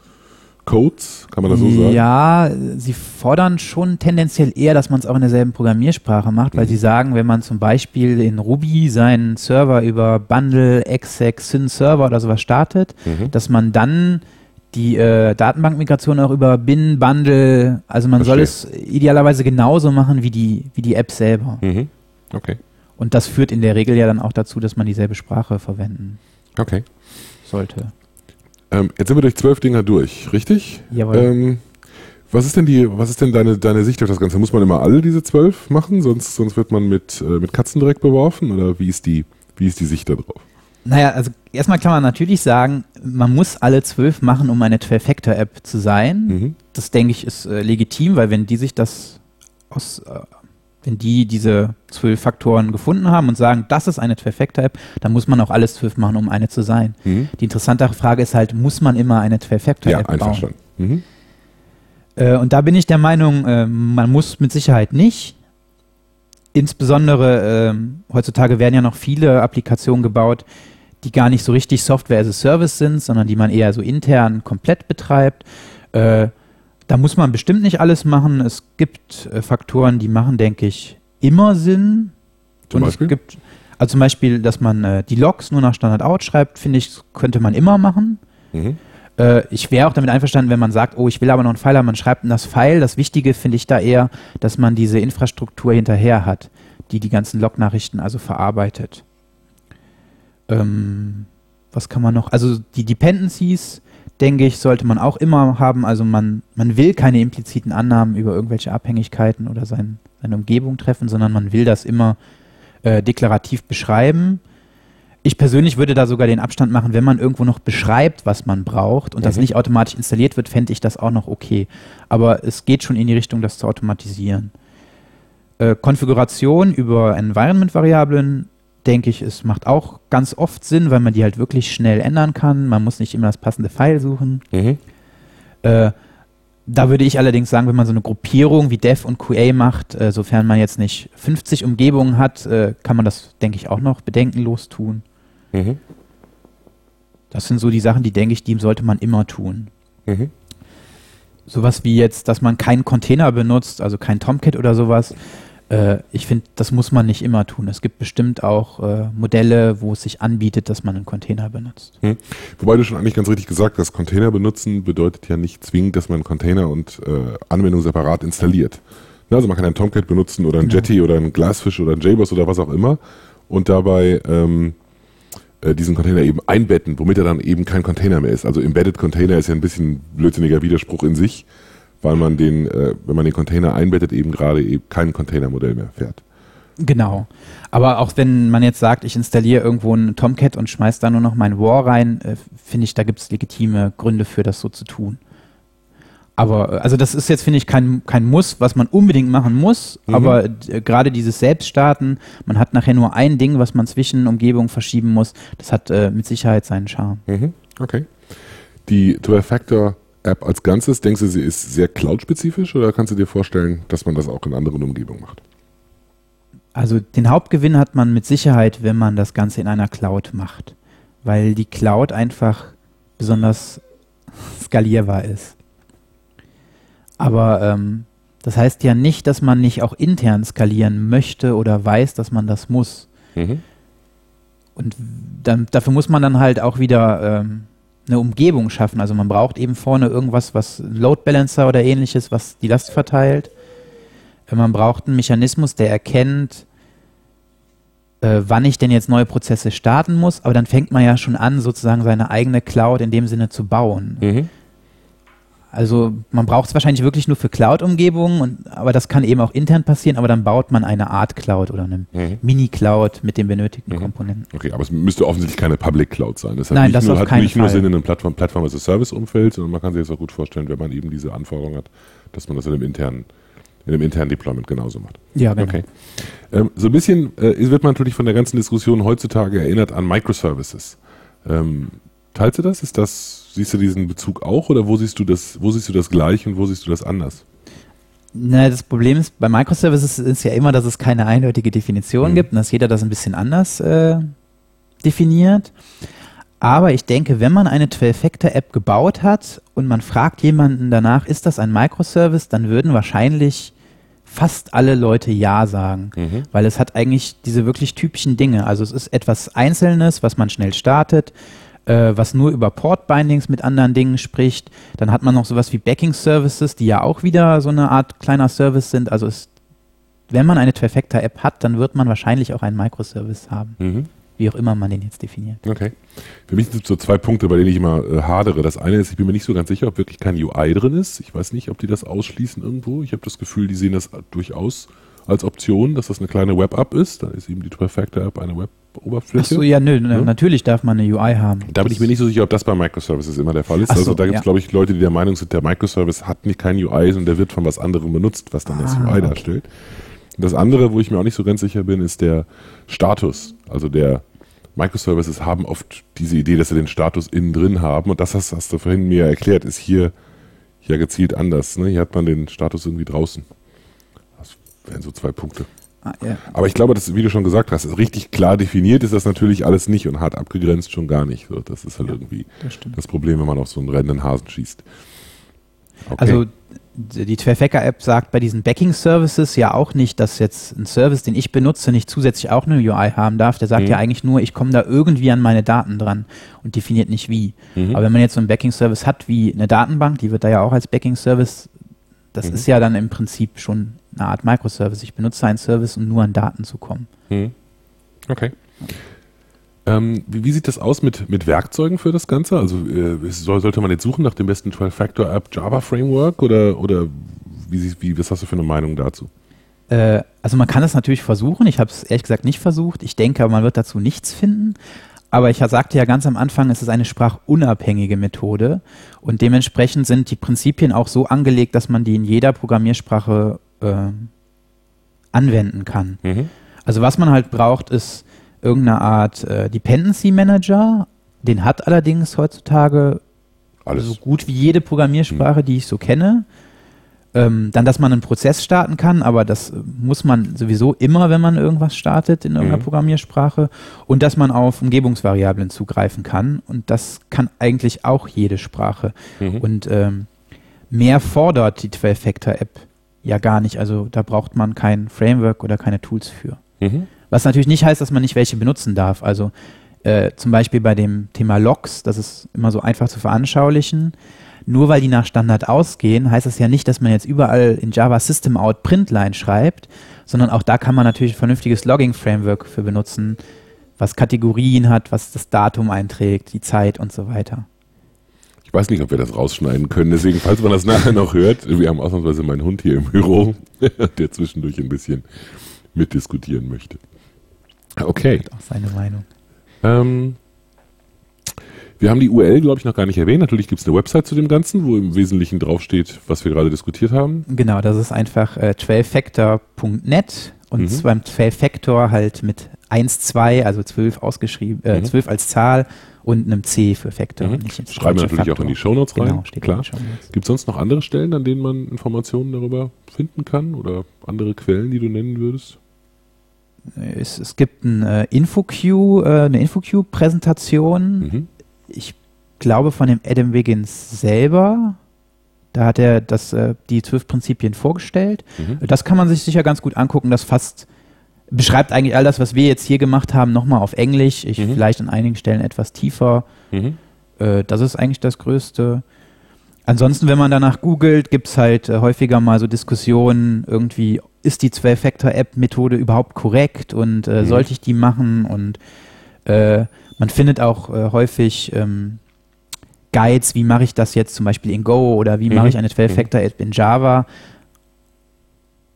Speaker 2: kann man das so sagen?
Speaker 3: Ja, sie fordern schon tendenziell eher, dass man es auch in derselben Programmiersprache macht, weil
Speaker 2: Mhm.
Speaker 3: sie sagen, wenn man zum Beispiel in Ruby seinen Server über Bundle, exec, syn Server oder sowas startet,
Speaker 2: Mhm.
Speaker 3: dass man dann die äh, Datenbankmigration auch über bin, Bundle, also man soll es idealerweise genauso machen wie die, wie die App selber.
Speaker 2: Mhm. Okay.
Speaker 3: Und das führt in der Regel ja dann auch dazu, dass man dieselbe Sprache verwenden
Speaker 2: Okay.
Speaker 3: sollte.
Speaker 2: Ähm, jetzt sind wir durch zwölf Dinger durch, richtig?
Speaker 3: Jawohl.
Speaker 2: Ähm, was ist denn die, was ist denn deine, deine Sicht auf das Ganze? Muss man immer alle diese zwölf machen, sonst, sonst wird man mit, äh, mit Katzen direkt beworfen? Oder wie ist die, wie ist die Sicht da drauf?
Speaker 3: Naja, also erstmal kann man natürlich sagen, man muss alle zwölf machen, um eine 12-Factor-App zu sein.
Speaker 2: Mhm.
Speaker 3: Das denke ich ist äh, legitim, weil wenn die sich das aus, äh, wenn die diese zwölf Faktoren gefunden haben und sagen, das ist eine 12-Factor-App, dann muss man auch alles zwölf machen, um eine zu sein.
Speaker 2: Mhm.
Speaker 3: Die interessantere Frage ist halt, muss man immer eine
Speaker 2: Ja,
Speaker 3: 12-Factor-App bauen?
Speaker 2: einverstanden. Mhm.
Speaker 3: Äh, und da bin ich der Meinung, äh, man muss mit Sicherheit nicht. Insbesondere ähm, heutzutage werden ja noch viele Applikationen gebaut, die gar nicht so richtig Software as a Service sind, sondern die man eher so intern komplett betreibt. Äh, da muss man bestimmt nicht alles machen. Es gibt äh, Faktoren, die machen, denke ich, immer Sinn.
Speaker 2: Zum
Speaker 3: und
Speaker 2: Beispiel?
Speaker 3: es gibt, also zum Beispiel, dass man äh, die Logs nur nach Standard out schreibt, finde ich, könnte man immer machen.
Speaker 2: Mhm.
Speaker 3: Äh, ich wäre auch damit einverstanden, wenn man sagt, oh, ich will aber noch einen Pfeil haben, man schreibt in das Pfeil. Das Wichtige finde ich da eher, dass man diese Infrastruktur hinterher hat, die die ganzen Log-Nachrichten also verarbeitet. Ähm, was kann man noch? Also die Dependencies, denke ich, sollte man auch immer haben. Also man, man will keine impliziten Annahmen über irgendwelche Abhängigkeiten oder sein, seine Umgebung treffen, sondern man will das immer äh, deklarativ beschreiben. Ich persönlich würde da sogar den Abstand machen, wenn man irgendwo noch beschreibt, was man braucht und mhm. das nicht automatisch installiert wird, fände ich das auch noch okay. Aber es geht schon in die Richtung, das zu automatisieren. Äh, Konfiguration über Environment-Variablen, denke ich, es macht auch ganz oft Sinn, weil man die halt wirklich schnell ändern kann. Man muss nicht immer das passende File suchen. Mhm. Äh, da würde ich allerdings sagen, wenn man so eine Gruppierung wie Dev und QA macht, äh, sofern man jetzt nicht 50 Umgebungen hat, äh, kann man das, denke ich, auch noch bedenkenlos tun. Mhm. Das sind so die Sachen, die, denke ich, die sollte man immer tun. Mhm. Sowas wie jetzt, dass man keinen Container benutzt, also kein Tomcat oder sowas, äh, ich finde, das muss man nicht immer tun. Es gibt bestimmt auch äh, Modelle, wo es sich anbietet, dass man einen Container benutzt. Hm.
Speaker 2: Wobei du schon eigentlich ganz richtig gesagt hast, Container benutzen bedeutet ja nicht zwingend, dass man Container und äh, Anwendung separat installiert. Ne, also man kann einen Tomcat benutzen oder einen genau. Jetty oder einen Glassfish oder einen JBoss oder was auch immer und dabei ähm, äh, diesen Container eben einbetten, womit er dann eben kein Container mehr ist. Also Embedded Container ist ja ein bisschen blödsinniger Widerspruch in sich weil man den, äh, wenn man den Container einbettet, eben gerade eben kein Containermodell mehr fährt.
Speaker 3: Genau. Aber auch wenn man jetzt sagt, ich installiere irgendwo einen Tomcat und schmeiße da nur noch mein War rein, äh, finde ich, da gibt es legitime Gründe für das so zu tun. Aber, äh, also das ist jetzt, finde ich, kein, kein Muss, was man unbedingt machen muss, mhm. aber äh, gerade dieses Selbststarten, man hat nachher nur ein Ding, was man zwischen Umgebungen verschieben muss, das hat äh, mit Sicherheit seinen Charme.
Speaker 2: Mhm. Okay. Die Two-Factor App als Ganzes, denkst du, sie ist sehr cloud-spezifisch oder kannst du dir vorstellen, dass man das auch in anderen Umgebungen macht?
Speaker 3: Also den Hauptgewinn hat man mit Sicherheit, wenn man das Ganze in einer Cloud macht, weil die Cloud einfach besonders skalierbar ist. Aber ähm, das heißt ja nicht, dass man nicht auch intern skalieren möchte oder weiß, dass man das muss. Mhm. Und dann, dafür muss man dann halt auch wieder ähm, eine Umgebung schaffen. Also man braucht eben vorne irgendwas, was Load Balancer oder ähnliches, was die Last verteilt. Äh, man braucht einen Mechanismus, der erkennt, äh, wann ich denn jetzt neue Prozesse starten muss. Aber dann fängt man ja schon an, sozusagen seine eigene Cloud in dem Sinne zu bauen. Mhm. Also man braucht es wahrscheinlich wirklich nur für Cloud-Umgebungen, aber das kann eben auch intern passieren, aber dann baut man eine Art Cloud oder eine mhm. Mini-Cloud mit den benötigten mhm. Komponenten.
Speaker 2: Okay, aber es müsste offensichtlich keine Public Cloud sein.
Speaker 3: Das hat Nein, nicht das
Speaker 2: nur,
Speaker 3: hat
Speaker 2: nicht nur Sinn in einem Plattform, Plattform as a Service-Umfeld, sondern man kann sich das auch gut vorstellen, wenn man eben diese Anforderungen hat, dass man das in einem internen in einem internen Deployment genauso macht.
Speaker 3: Ja, genau. Okay.
Speaker 2: Ähm, so ein bisschen äh, wird man natürlich von der ganzen Diskussion heutzutage erinnert an Microservices. Ähm, teilst du das? Ist das Siehst du diesen Bezug auch oder wo siehst du das, wo siehst du das gleich und wo siehst du das anders?
Speaker 3: Na, das Problem ist, bei Microservices ist ja immer, dass es keine eindeutige Definition mhm. gibt und dass jeder das ein bisschen anders äh, definiert. Aber ich denke, wenn man eine 12-Factor-App gebaut hat und man fragt jemanden danach, ist das ein Microservice, dann würden wahrscheinlich fast alle Leute Ja sagen, mhm. weil es hat eigentlich diese wirklich typischen Dinge. Also es ist etwas Einzelnes, was man schnell startet äh, was nur über Port-Bindings mit anderen Dingen spricht. Dann hat man noch sowas wie Backing-Services, die ja auch wieder so eine Art kleiner Service sind. Also es, wenn man eine Trifecta-App hat, dann wird man wahrscheinlich auch einen Microservice haben. Mhm. Wie auch immer man den jetzt definiert.
Speaker 2: Okay. Für mich sind es so zwei Punkte, bei denen ich immer äh, hadere. Das eine ist, ich bin mir nicht so ganz sicher, ob wirklich kein UI drin ist. Ich weiß nicht, ob die das ausschließen irgendwo. Ich habe das Gefühl, die sehen das durchaus als Option, dass das eine kleine Web-App ist. Da ist eben die Trifecta-App eine Web Oberfläche.
Speaker 3: Achso, ja, nö, ja? natürlich darf man eine UI haben.
Speaker 2: Da bin ich mir nicht so sicher, ob das bei Microservices immer der Fall ist. So, also da gibt es, ja. glaube ich, Leute, die der Meinung sind, der Microservice hat nicht kein UI und der wird von was anderem benutzt, was dann das UI okay. darstellt. Das andere, wo ich mir auch nicht so ganz sicher bin, ist der Status. Also der Microservices haben oft diese Idee, dass sie den Status innen drin haben und das hast, hast du vorhin mir erklärt, ist hier ja gezielt anders. Ne? Hier hat man den Status irgendwie draußen. Das wären so zwei Punkte. Ah, ja. Aber ich glaube, dass, wie du schon gesagt hast, richtig klar definiert ist das natürlich alles nicht und hart abgegrenzt schon gar nicht. So, das ist halt ja, irgendwie das, das, Problem, wenn man auf so einen rennenden Hasen schießt.
Speaker 3: Okay. Also die Trifecta-App sagt bei diesen Backing-Services ja auch nicht, dass jetzt ein Service, den ich benutze, nicht zusätzlich auch eine UI haben darf. Der sagt mhm. ja eigentlich nur, ich komme da irgendwie an meine Daten dran und definiert nicht wie. Mhm. Aber wenn man jetzt so einen Backing-Service hat wie eine Datenbank, die wird da ja auch als Backing-Service, das mhm. ist ja dann im Prinzip schon eine Art Microservice. Ich benutze einen Service, um nur an Daten zu kommen. Hm.
Speaker 2: Okay. Ähm, wie, wie, sieht das aus mit, mit Werkzeugen für das Ganze? Also äh, soll, sollte man jetzt suchen nach dem besten 12-Factor-App Java Framework oder, oder wie, wie, was hast du für eine Meinung dazu?
Speaker 3: Äh, also man kann es natürlich versuchen. Ich habe es ehrlich gesagt nicht versucht. Ich denke, man wird dazu nichts finden. Aber ich sagte ja ganz am Anfang, es ist eine sprachunabhängige Methode und dementsprechend sind die Prinzipien auch so angelegt, dass man die in jeder Programmiersprache äh, anwenden kann. Mhm. Also was man halt braucht, ist irgendeine Art äh, Dependency Manager. Den hat allerdings heutzutage Alles. so gut wie jede Programmiersprache, mhm. die ich so kenne. Ähm, dann, dass man einen Prozess starten kann, aber das muss man sowieso immer, wenn man irgendwas startet in irgendeiner mhm. Programmiersprache. Und dass man auf Umgebungsvariablen zugreifen kann. Und das kann eigentlich auch jede Sprache. Mhm. Und ähm, mehr fordert die 12-Factor-App ja gar nicht. Also da braucht man kein Framework oder keine Tools für. Mhm. Was natürlich nicht heißt, dass man nicht welche benutzen darf. Also äh, zum Beispiel bei dem Thema Logs, das ist immer so einfach zu veranschaulichen nur weil die nach Standard ausgehen, heißt das ja nicht, dass man jetzt überall in Java System Out Printline schreibt, sondern auch da kann man natürlich ein vernünftiges Logging-Framework für benutzen, was Kategorien hat, was das Datum einträgt, die Zeit und so weiter.
Speaker 2: Ich weiß nicht, ob wir das rausschneiden können, deswegen, falls man das nachher noch hört, wir haben ausnahmsweise meinen Hund hier im Büro, der zwischendurch ein bisschen mitdiskutieren möchte. Okay.
Speaker 3: Auch seine Meinung.
Speaker 2: Ähm, wir haben die URL, glaube ich, noch gar nicht erwähnt. Natürlich gibt es eine Website zu dem Ganzen, wo im Wesentlichen draufsteht, was wir gerade diskutiert haben.
Speaker 3: Genau, das ist einfach äh, 12factor.net und mhm. beim 12factor halt mit 1, 2, also 12 ausgeschrieben, äh, mhm. 12 als Zahl und einem C für Factor.
Speaker 2: Mhm. Schreiben wir natürlich Faktor. auch in die Shownotes rein. Genau, steht Klar. Gibt es sonst noch andere Stellen, an denen man Informationen darüber finden kann oder andere Quellen, die du nennen würdest?
Speaker 3: Es, es gibt ein äh, InfoQ, äh, eine InfoQ-Präsentation. Mhm ich glaube, von dem Adam Wiggins selber. Da hat er das, äh, die zwölf Prinzipien vorgestellt. Mhm. Das kann man sich sicher ganz gut angucken. Das fast beschreibt eigentlich all das, was wir jetzt hier gemacht haben, nochmal auf Englisch. Ich mhm. vielleicht an einigen Stellen etwas tiefer. Mhm. Äh, das ist eigentlich das Größte. Ansonsten, wenn man danach googelt, gibt es halt äh, häufiger mal so Diskussionen, irgendwie, ist die 12-Factor-App-Methode überhaupt korrekt und äh, mhm. sollte ich die machen? Und äh, man findet auch äh, häufig ähm, Guides, wie mache ich das jetzt zum Beispiel in Go oder wie mhm. mache ich eine 12-Factor-App in Java.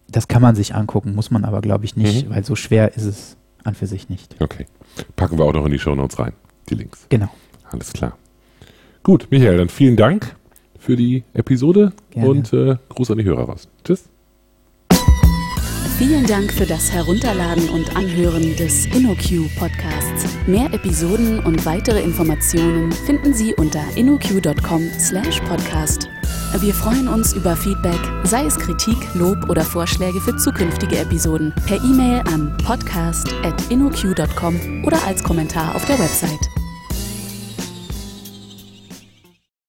Speaker 3: Das kann man sich angucken, muss man aber, glaube ich, nicht, mhm. weil so schwer ist es an für sich nicht.
Speaker 2: Okay. Packen wir auch noch in die Show Notes rein, die Links.
Speaker 3: Genau.
Speaker 2: Alles klar. Gut, Michael, dann vielen Dank für die Episode Gerne. und äh, Gruß an die Hörer raus. Tschüss.
Speaker 1: Vielen Dank für das Herunterladen und Anhören des InnoQ Podcasts. Mehr Episoden und weitere Informationen finden Sie unter innoq.com/podcast. Wir freuen uns über Feedback, sei es Kritik, Lob oder Vorschläge für zukünftige Episoden, per E-Mail an podcast@innoq.com oder als Kommentar auf der Website.